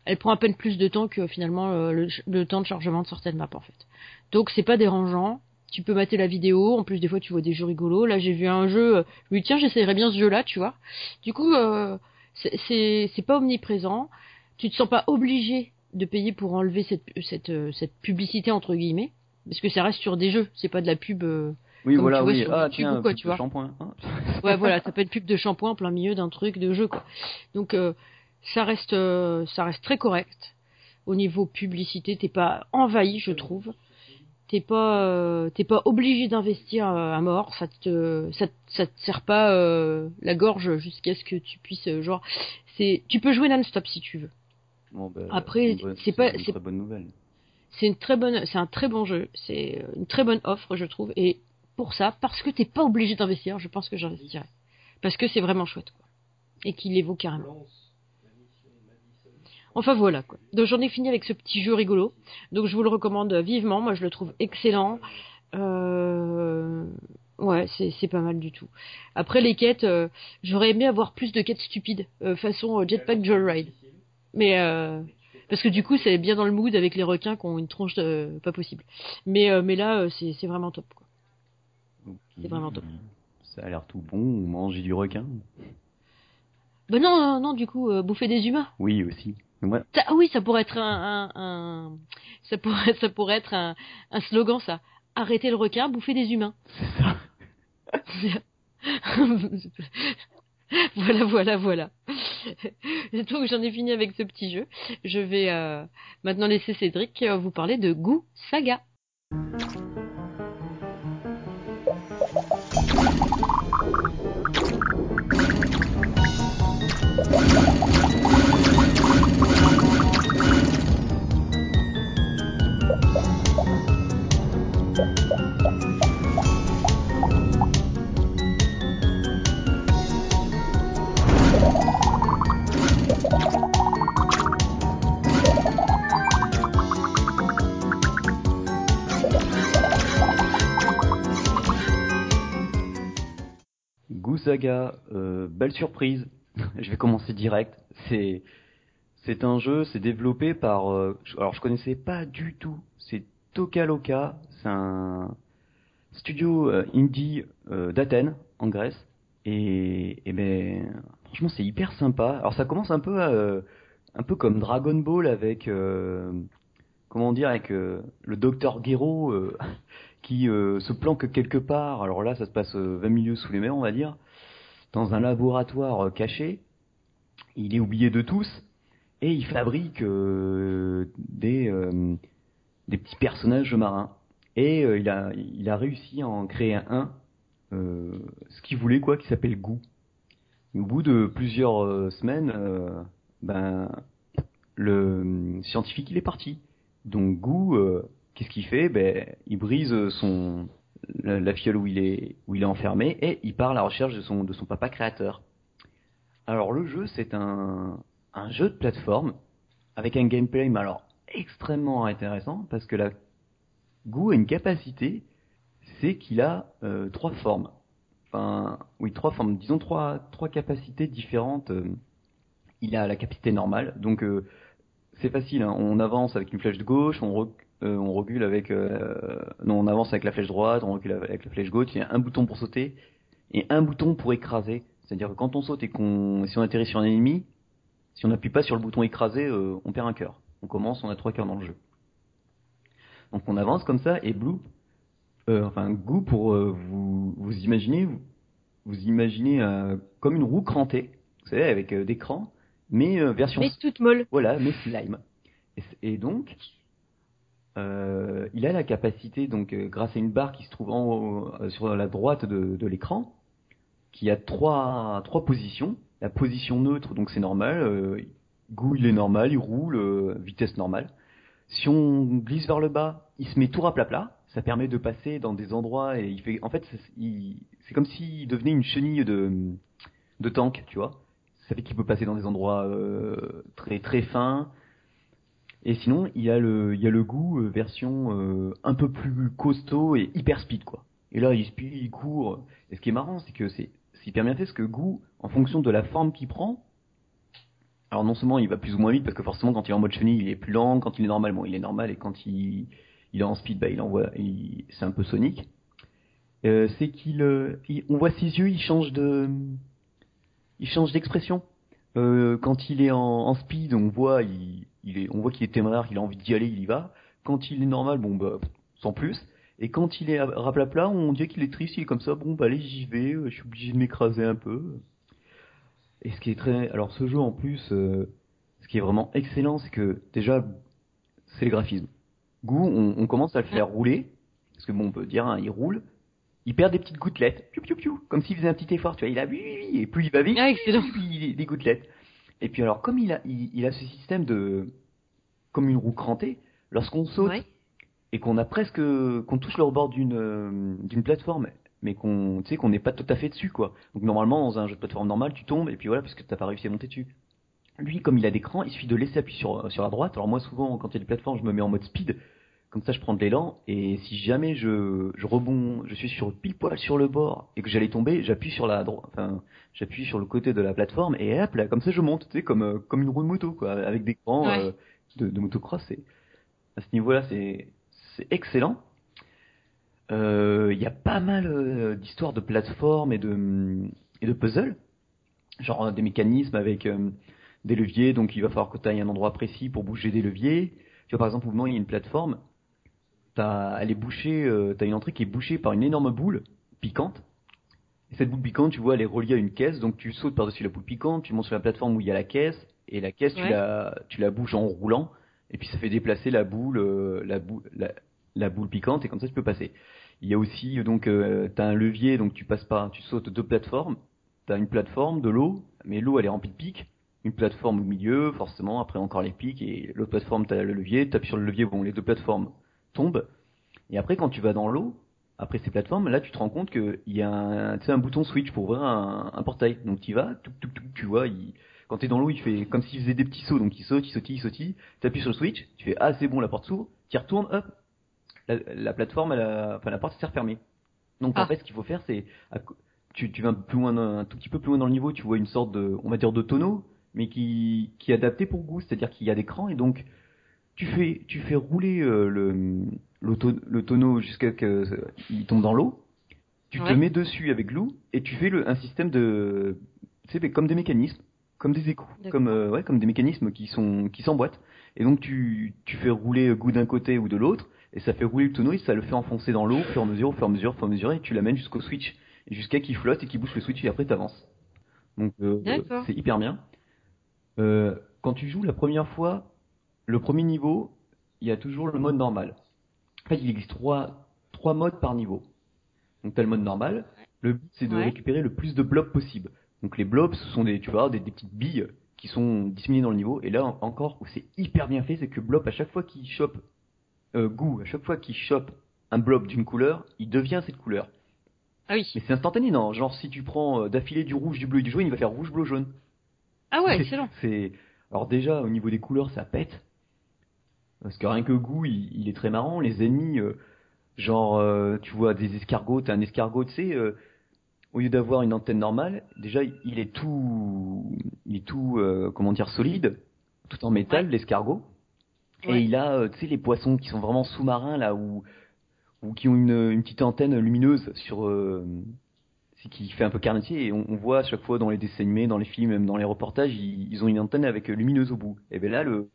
elle prend à peine plus de temps que finalement euh, le, temps de chargement de certaines maps en fait. Donc c'est pas dérangeant. Tu peux mater la vidéo. En plus, des fois, tu vois des jeux rigolos. Là, j'ai vu un jeu. Je dis tiens, j'essayerais bien ce jeu-là, tu vois. Du coup, euh, c'est- pas omniprésent. Tu te sens pas obligé de payer pour enlever cette cette cette publicité entre guillemets, parce que ça reste sur des jeux. C'est pas de la pub. euh, Oui, Comme voilà, tu vois oui. sur Ah, tiens, ou quoi, tu de vois. shampoing. hein. Ouais, voilà, ça peut être pub de shampoing en plein milieu d'un truc de jeu, quoi. Donc, euh, ça reste, euh, ça reste très correct. Au niveau publicité, t'es pas envahi, je trouve. T'es pas, euh, t'es pas obligé d'investir euh, à mort. Ça te, ça, te- ça te serre pas euh, la gorge jusqu'à ce que tu puisses, genre, c'est, tu peux jouer non-stop si tu veux. Bon, bah, Après, c'est pas- c'est- bonne nouvelle. C'est une très bonne, c'est un très bon jeu. C'est euh, une très bonne offre, je trouve. Et pour ça, parce que t'es pas obligé d'investir, je pense que j'investirais. Parce que c'est vraiment chouette, quoi. Et qu'il les vaut carrément. Enfin voilà, quoi. Donc j'en ai fini avec ce petit jeu rigolo. Donc je vous le recommande vivement. Moi, je le trouve excellent. Euh... Ouais, c'est pas mal du tout. Après les quêtes, euh, j'aurais aimé avoir plus de quêtes stupides, euh, façon euh, Jetpack Joyride. Mais parce que du coup, c'est bien dans le mood avec les requins qui ont une tronche euh, pas possible. Mais euh, mais là, euh, c'est vraiment top. Quoi. C'est vraiment top. Ça a l'air tout bon, manger du requin. Ben non, non, non, du coup, euh, bouffer des humains. Oui, aussi. Ouais. Ça- ah oui, ça pourrait être un, un, un- ça pourrait, ça pourrait être un, un slogan, ça. Arrêter le requin, bouffer des humains. C'est ça. voilà, voilà, voilà. Donc j'en ai fini avec ce petit jeu. Je vais euh, maintenant laisser Cédric euh, vous parler de Goo Saga. Euh, belle surprise. je vais commencer direct. C'est un jeu, c'est développé par. euh, alors je connaissais pas du tout. C'est Toka Loka. C'est un studio euh, indie d'Athènes en Grèce. Et, ben franchement c'est hyper sympa. Alors ça commence un peu un peu comme Dragon Ball avec comment dire avec le docteur Gero qui se planque quelque part. Alors là, ça se passe euh, 20 milieux sous les mers, on va dire, dans un laboratoire euh, caché. Il est oublié de tous et il fabrique euh, des euh, des petits personnages marins. Et euh, il a il a réussi à en créer un, euh, ce qu'il voulait quoi, qui s'appelle Goo. Au bout de plusieurs semaines, ben le scientifique il est parti. Donc Goo, euh, qu'est-ce qu'il fait? Ben, il brise son la, la fiole où il est où il est enfermé et il part à la recherche de son de son papa créateur. Alors le jeu c'est un un jeu de plateforme avec un gameplay mais alors extrêmement intéressant parce que la Goo a une capacité, c'est qu'il a euh, trois formes. Enfin, oui, trois formes. Disons trois trois capacités différentes. euh. Il a la capacité normale, donc euh, c'est facile. hein. On avance avec une flèche de gauche, on, rec- euh, on recule avec. euh, non, on avance avec la flèche droite, on recule avec la flèche gauche. Il y a un bouton pour sauter et un bouton pour écraser. C'est-à-dire que quand on saute et qu'on, si on atterrit sur un ennemi, si on n'appuie pas sur le bouton écraser, euh, on perd un cœur. On commence, on a trois cœurs dans le jeu. Donc on avance comme ça et Blue, euh, enfin Goo pour euh, vous vous imaginez, vous, vous imaginez euh, comme une roue crantée, vous savez avec euh, des crans, mais euh, version Mais toute molle. voilà, mais slime. Et donc, euh, il a la capacité, donc euh, grâce à une barre qui se trouve en haut, euh, sur la droite de, l'écran, qui a trois, trois positions. La position neutre, donc c'est normal. Goo, il est normal, il roule, vitesse normale. Si on glisse vers le bas, il se met tout à plat plat. Ça permet de passer dans des endroits et il fait, en fait, c'est comme s'il devenait une chenille de, de tank, tu vois. Ça fait qu'il peut passer dans des endroits très très fins. Et sinon, il y a le, il y a le goût euh, version euh, un peu plus costaud et hyper speed quoi. Et là, il speed, il court. Et ce qui est marrant, c'est que c'est hyper bien fait, parce que goût, en fonction de la forme qu'il prend, alors non seulement il va plus ou moins vite, parce que forcément quand il est en mode chenille, il est plus lent, quand il est normal, bon, il est normal, et quand il, il est en speed, bah, il envoie, il- c'est un peu sonique. Euh, c'est qu'il, euh, on voit ses yeux, il change de, il change d'expression. Euh, quand il est en, en speed, on voit, il, il est, on voit qu'il est téméraire, qu'il a envie d'y aller, il y va. Quand il est normal, bon bah, sans plus. Et quand il est à raplapla, on dirait qu'il est triste, il est comme ça, bon bah allez j'y vais, euh, je suis obligé de m'écraser un peu. Et ce qui est très, alors ce jeu en plus, euh, ce qui est vraiment excellent, c'est que déjà, c'est les graphismes. Goo, on, on commence à le faire rouler, parce que bon, on peut dire, hein, il roule, il perd des petites gouttelettes, piou piou piou, comme s'il faisait un petit effort, tu vois, il a oui oui oui, et plus il va vite, Ah, puis il a des gouttelettes. Et puis alors, comme il a, il, il a ce système de, comme une roue crantée, lorsqu'on saute Ouais. et qu'on a presque, qu'on touche le rebord d'une, euh, d'une plateforme, mais qu'on, tu sais, qu'on n'est pas tout à fait dessus, quoi. Donc normalement, dans un jeu de plateforme normal, tu tombes et puis voilà, parce que t'as pas réussi à monter dessus. Lui, comme il a des crans, il suffit de laisser appuyer sur, sur la droite. Alors moi, souvent, quand il y a des plateformes, je me mets en mode speed. Comme ça, je prends de l'élan. Et si jamais je, je rebond, je suis sur pile poil sur le bord et que j'allais tomber, j'appuie sur la droite, enfin, j'appuie sur le côté de la plateforme et hop là, comme ça, je monte, tu sais, comme, euh, comme une roue de moto, quoi, avec des Ouais. euh, de, de motocross. Et à ce niveau-là, c'est, c'est excellent. il y a pas mal d'histoires de plateformes et de, et de puzzles. Genre des mécanismes avec des leviers, donc il va falloir que tu ailles un endroit précis pour bouger des leviers. Tu vois, par exemple, au moment où il y a une plateforme, t'as, elle est bouchée, euh, t'as une entrée qui est bouchée par une énorme boule piquante. Et cette boule piquante, tu vois, elle est reliée à une caisse, donc tu sautes par-dessus la boule piquante, tu montes sur la plateforme où il y a la caisse, et la caisse, tu, la, tu la bouges en roulant, et puis ça fait déplacer la boule, euh, la, boule la, boule piquante, et comme ça tu peux passer. Il y a aussi, donc, euh, t'as un levier, donc tu passes pas, tu sautes deux plateformes, t'as une plateforme, de l'eau, mais l'eau elle est remplie de pics, une plateforme au milieu, forcément, après encore les pics, et l'autre plateforme, t'as le levier, tu appuies sur le levier, bon, les deux plateformes tombent, et après, quand tu vas dans l'eau, après ces plateformes, là, tu te rends compte qu'il y a un, un bouton switch pour ouvrir un, portail. Donc, tu y vas, tu vois, il, quand tu es dans l'eau, il fait comme s'il faisait des petits sauts. Donc, il saute, il sautille, il sautille. Tu appuies sur le switch, tu fais Ah, c'est bon, la porte s'ouvre. Tu retournes, hop, la, plateforme, elle enfin, la porte s'est refermée. Donc, en ah. fait, ce qu'il faut faire, c'est. Tu, tu vas plus loin, un tout petit peu plus loin dans le niveau, tu vois une sorte de, on va dire, de tonneau, mais qui, qui est adapté pour goût. C'est-à-dire qu'il y a des crans et donc, tu fais, tu fais rouler euh, le le, tonneau jusqu'à ce qu'il tombe dans l'eau. Tu te mets dessus avec l'eau et tu fais le, un système de, tu sais, comme des mécanismes, comme des échos, comme euh, ouais, comme des mécanismes qui sont qui s'emboîtent. Et donc tu, tu fais rouler goût d'un côté ou de l'autre et ça fait rouler le tonneau et ça le fait enfoncer dans l'eau au fur et à mesure, au fur et à mesure, au fur et à mesure et tu l'amènes jusqu'au switch jusqu'à qu'il flotte et qu'il bouge le switch et après t'avances. Donc euh, c'est hyper bien. Euh, quand tu joues la première fois, le premier niveau, il y a toujours le mode normal. En fait, il existe trois, trois modes par niveau. Donc, tu as le mode normal. Le but, c'est de récupérer le plus de blobs possible. Donc, les blobs, ce sont des, tu vois, des, petites billes qui sont disséminées dans le niveau. Et là, encore, où c'est hyper bien fait, c'est que Blob, à chaque fois qu'il chope, euh, goût, à chaque fois qu'il chope un blob d'une couleur, il devient cette couleur. Ah oui. Mais c'est instantané, non? Genre, si tu prends euh, d'affilée du rouge, du bleu et du jaune, il va faire rouge, bleu, jaune. Ah ouais, excellent. C'est, alors déjà, au niveau des couleurs, ça pète. Parce que rien que goût, il, est très marrant. Les ennemis, euh, genre, euh, tu vois des escargots, t'as un escargot, tu sais, euh, au lieu d'avoir une antenne normale, déjà il est tout, il est tout, comment dire, solide, tout en métal, l'escargot. Et il a, tu sais, les poissons qui sont vraiment sous-marins là, ou ou qui ont une, une petite antenne lumineuse sur qui fait un peu carnetier et on, voit à chaque fois dans les dessins animés, dans les films, même dans les reportages, ils, ont une antenne avec euh, lumineuse au bout. Et bien là, le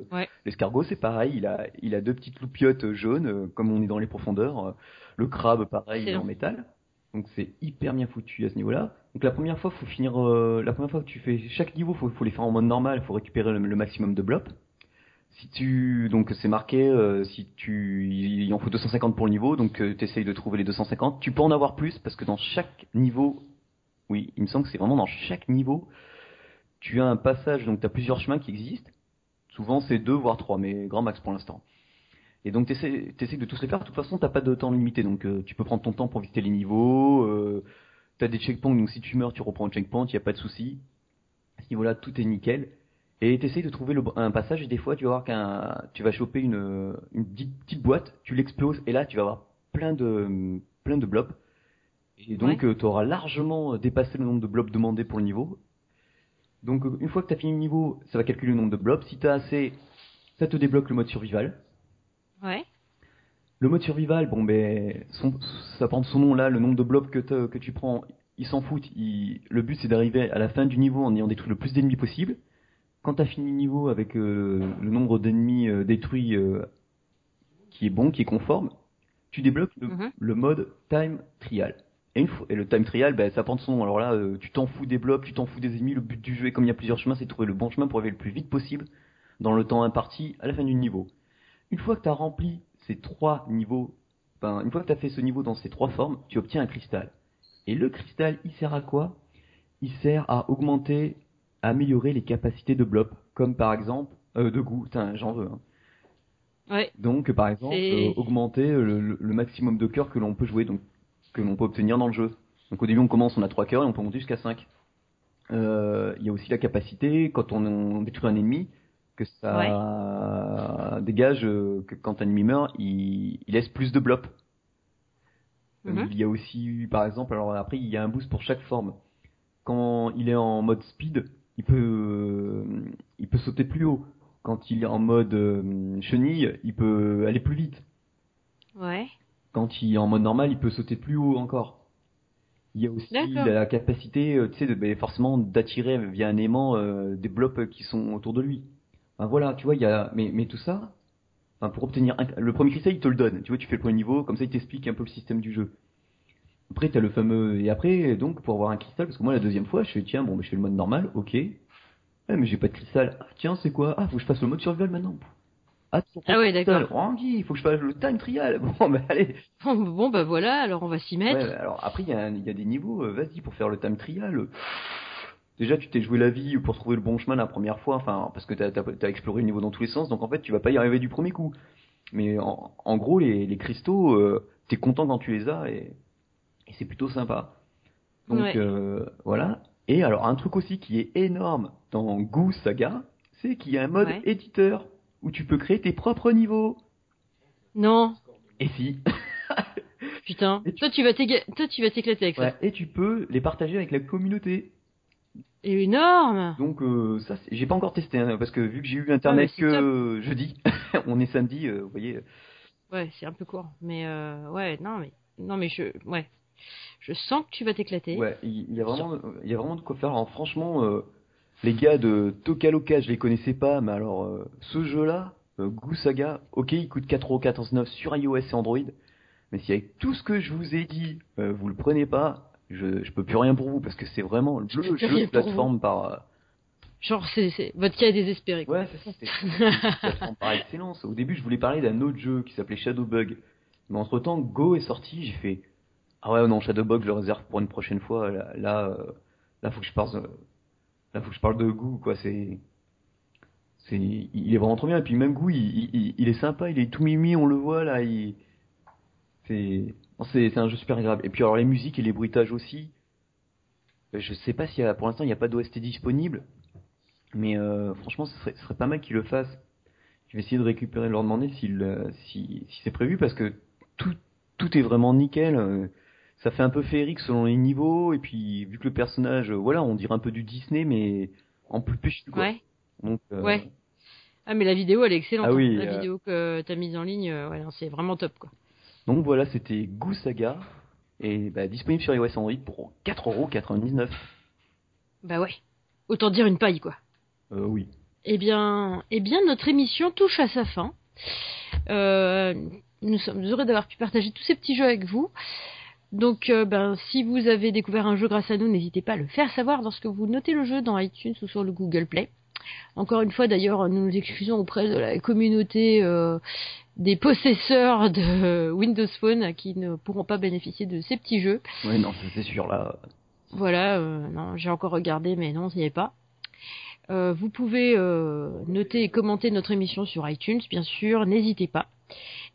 l'escargot c'est pareil, il a il a deux petites loupiottes jaunes euh, comme on est dans les profondeurs. Le crabe pareil, il est en métal. Donc c'est hyper bien foutu à ce niveau-là. Donc la première fois, faut finir euh, la première fois que tu fais chaque niveau, faut faut les faire en mode normal, faut récupérer le, maximum de blops. Si tu donc c'est marqué si tu il en faut 250 pour le niveau donc tu essayes de trouver les 250 tu peux en avoir plus parce que dans chaque niveau oui il me semble que c'est vraiment dans chaque niveau tu as un passage donc tu as plusieurs chemins qui existent. Souvent c'est deux voire trois mais grand max pour l'instant. Et donc tu essaies, de tous les faire. De toute façon t'as pas de temps limité donc tu peux prendre ton temps pour visiter les niveaux euh, tu as des checkpoints donc si tu meurs tu reprends le checkpoint il y a pas de souci. À ce niveau là tout est nickel et tu essayes de trouver le, un passage et des fois tu vas voir qu'un tu vas choper une, une petite, boîte, tu l'exploses et là tu vas avoir plein de plein de blobs. Et donc euh, tu auras largement dépassé le nombre de blobs demandés pour le niveau. Donc euh, une fois que tu as fini le niveau, ça va calculer le nombre de blobs. Si tu as assez, ça te débloque le mode survival. Ouais. Le mode survival, bon ben ça prend son nom là, le nombre de blobs que, que tu prends, il s'en fout. le but c'est d'arriver à la fin du niveau en ayant détruit le plus d'ennemis possible quand tu as fini le niveau avec euh, le nombre d'ennemis euh, détruits euh, qui est bon, qui est conforme, tu débloques le, mhm. mode time trial. Et, une fois, et le time trial, ben, ça prend de son. Alors là, tu t'en fous des blocs, tu t'en fous des ennemis. Le but du jeu, comme il y a plusieurs chemins, c'est de trouver le bon chemin pour arriver le plus vite possible dans le temps imparti à la fin du niveau. Une fois que tu as rempli ces trois niveaux, enfin, une fois que tu as fait ce niveau dans ces trois formes, tu obtiens un cristal. Et le cristal, il sert à quoi? Il sert à augmenter améliorer les capacités de blob, comme par exemple euh, de goût. J'en veux. Hein. Ouais. Donc, par exemple, euh, augmenter le, maximum de cœurs que l'on peut jouer, donc que l'on peut obtenir dans le jeu. Donc au début, on commence, on a 3 cœurs et on peut monter jusqu'à 5. Euh, il y a aussi la capacité, quand on, détruit un ennemi, que ça dégage que quand un ennemi meurt, il, laisse plus de blops. Mm-hmm. Il y a aussi, par exemple, alors après, il y a un boost pour chaque forme. Quand il est en mode speed, il peut, euh, il peut sauter plus haut. Quand il est en mode euh, chenille, il peut aller plus vite. Ouais. quand il est en mode normal, il peut sauter plus haut encore. Il y a aussi la capacité, euh, tu sais, de, ben, forcément d'attirer via un aimant euh, des blobs qui sont autour de lui. Enfin, voilà, tu vois, il y a, mais, mais tout ça, pour obtenir un- le premier cristal, il te le donne. Tu vois, tu fais le premier niveau, comme ça, il t'explique un peu le système du jeu. Après, t'as le fameux, et après, donc, pour avoir un cristal, parce que moi, la deuxième fois, je fais, tiens, bon, ben, je fais le mode normal, ok. Ouais, mais j'ai pas de cristal. Ah, tiens, c'est quoi? Ah, faut que je fasse le mode survival maintenant. Ah, Ah ouais, d'accord. Randy, il faut que je fasse le time trial. Bon, ben, allez. Bon, bah voilà, alors on va s'y mettre. Ouais, alors après, il y, y a des niveaux, euh, vas-y, pour faire le time trial. Déjà, tu t'es joué la vie pour trouver le bon chemin la première fois, enfin, parce que t'as as, exploré le niveau dans tous les sens, donc en fait, tu vas pas y arriver du premier coup. Mais en, en gros, les, les cristaux, euh, t'es content quand tu les as et, et c'est plutôt sympa. Donc Ouais. euh, voilà. Et alors, un truc aussi qui est énorme dans Goo Saga, c'est qu'il y a un mode Ouais. éditeur où tu peux créer tes propres niveaux. Non, Et si. putain. Et tu- Toi, tu vas t'éga- toi, tu vas t'éclater avec Ouais, ça. et tu peux les partager avec la communauté. Et énorme. Donc euh, ça, j'ai pas encore testé hein, parce que vu que j'ai eu internet Ah, c'est que jeudi, on est samedi, euh, vous voyez. Ouais, c'est un peu court, mais euh, ouais, non, mais non, mais je, ouais, je sens que tu vas t'éclater. Ouais, il y a vraiment, il y a vraiment de quoi faire. Alors franchement, euh, les gars de Tokaloka, je les connaissais pas, mais alors euh, ce jeu-là, euh, Goo Saga, ok, il coûte 4,14€ sur iOS et Android, mais si avec tout ce que je vous ai dit, euh, vous le prenez pas, je, je peux plus rien pour vous parce que c'est vraiment le jeu, de plateforme par. Genre, c'est, votre cas est désespéré. Quoi. Ouais, c'est ça, par excellence. Au début, je voulais parler d'un autre jeu qui s'appelait Shadowbug. Mais entre temps, Go est sorti, j'ai fait Ah ouais, non, Shadowbug, je le réserve pour une prochaine fois. Là, là, euh, là faut que je parle, de- là, faut que je parle de Go, quoi. C'est, c'est, il est vraiment trop bien. Et puis même Go, il, il, il- est sympa, il est tout mimi, on le voit là. Il, c'est, c'est, un jeu super agréable. Et puis alors les musiques et les bruitages aussi. Euh, Je sais pas a, pour l'instant, il n'y a pas d'OST disponible. Mais euh, franchement, ce serait, pas mal qu'ils le fassent. Je vais essayer de récupérer, de leur demander euh, si, si c'est prévu, parce que tout, tout est vraiment nickel. Ça fait un peu féerique selon les niveaux, et puis vu que le personnage, euh, voilà, on dirait un peu du Disney, mais en plus péchu, quoi. Ouais. Donc, euh, Ouais. Ah, mais la vidéo, elle est excellente. Ah oui, hein. La euh, vidéo que t'as mise en ligne, ouais, c'est vraiment top, quoi. donc voilà, c'était Goo Saga, et bah, disponible sur iOS Android pour 4,99€. Bah ouais. Autant dire une paille, quoi. Euh, oui. Eh bien, eh bien, notre émission touche à sa fin. Euh, nous sommes heureux d'avoir pu partager tous ces petits jeux avec vous. Donc, euh, ben, si vous avez découvert un jeu grâce à nous, n'hésitez pas à le faire savoir lorsque vous notez le jeu dans iTunes ou sur le Google Play. Encore une fois, d'ailleurs, nous nous excusons auprès de la communauté euh, des possesseurs de Windows Phone qui ne pourront pas bénéficier de ces petits jeux. Ouais, non, ça, c'est sûr, là. Voilà, euh, non, j'ai encore regardé, mais non, il n'y avait pas. Euh, vous pouvez euh, noter et commenter notre émission sur iTunes, bien sûr, n'hésitez pas.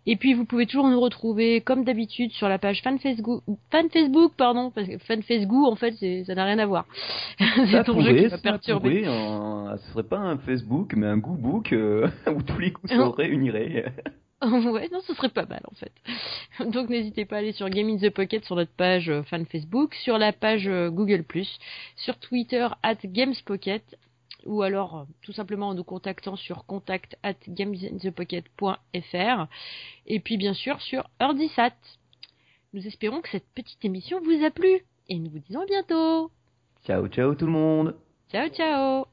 Et puis vous pouvez toujours nous retrouver, comme d'habitude, sur la page fan Facebook, fan Facebook pardon, parce que fan Facebook, en fait, ça n'a rien à voir. Ça c'est ton jeu qui perturber. pourrait, un- ce serait pas un Facebook, mais un Goo Book, euh, où tous les coups se Non. réuniraient. ouais, non, ce serait pas mal en fait. Donc n'hésitez pas à aller sur Game in the Pocket sur notre page euh, fan Facebook, sur la page euh, Google+, sur Twitter at GamesPocket, ou alors euh, tout simplement en nous contactant sur contact at gamesinthepocket.fr, et puis bien sûr sur Urdisat. Nous espérons que cette petite émission vous a plu, et nous vous disons à bientôt. Ciao, ciao tout le monde Ciao ciao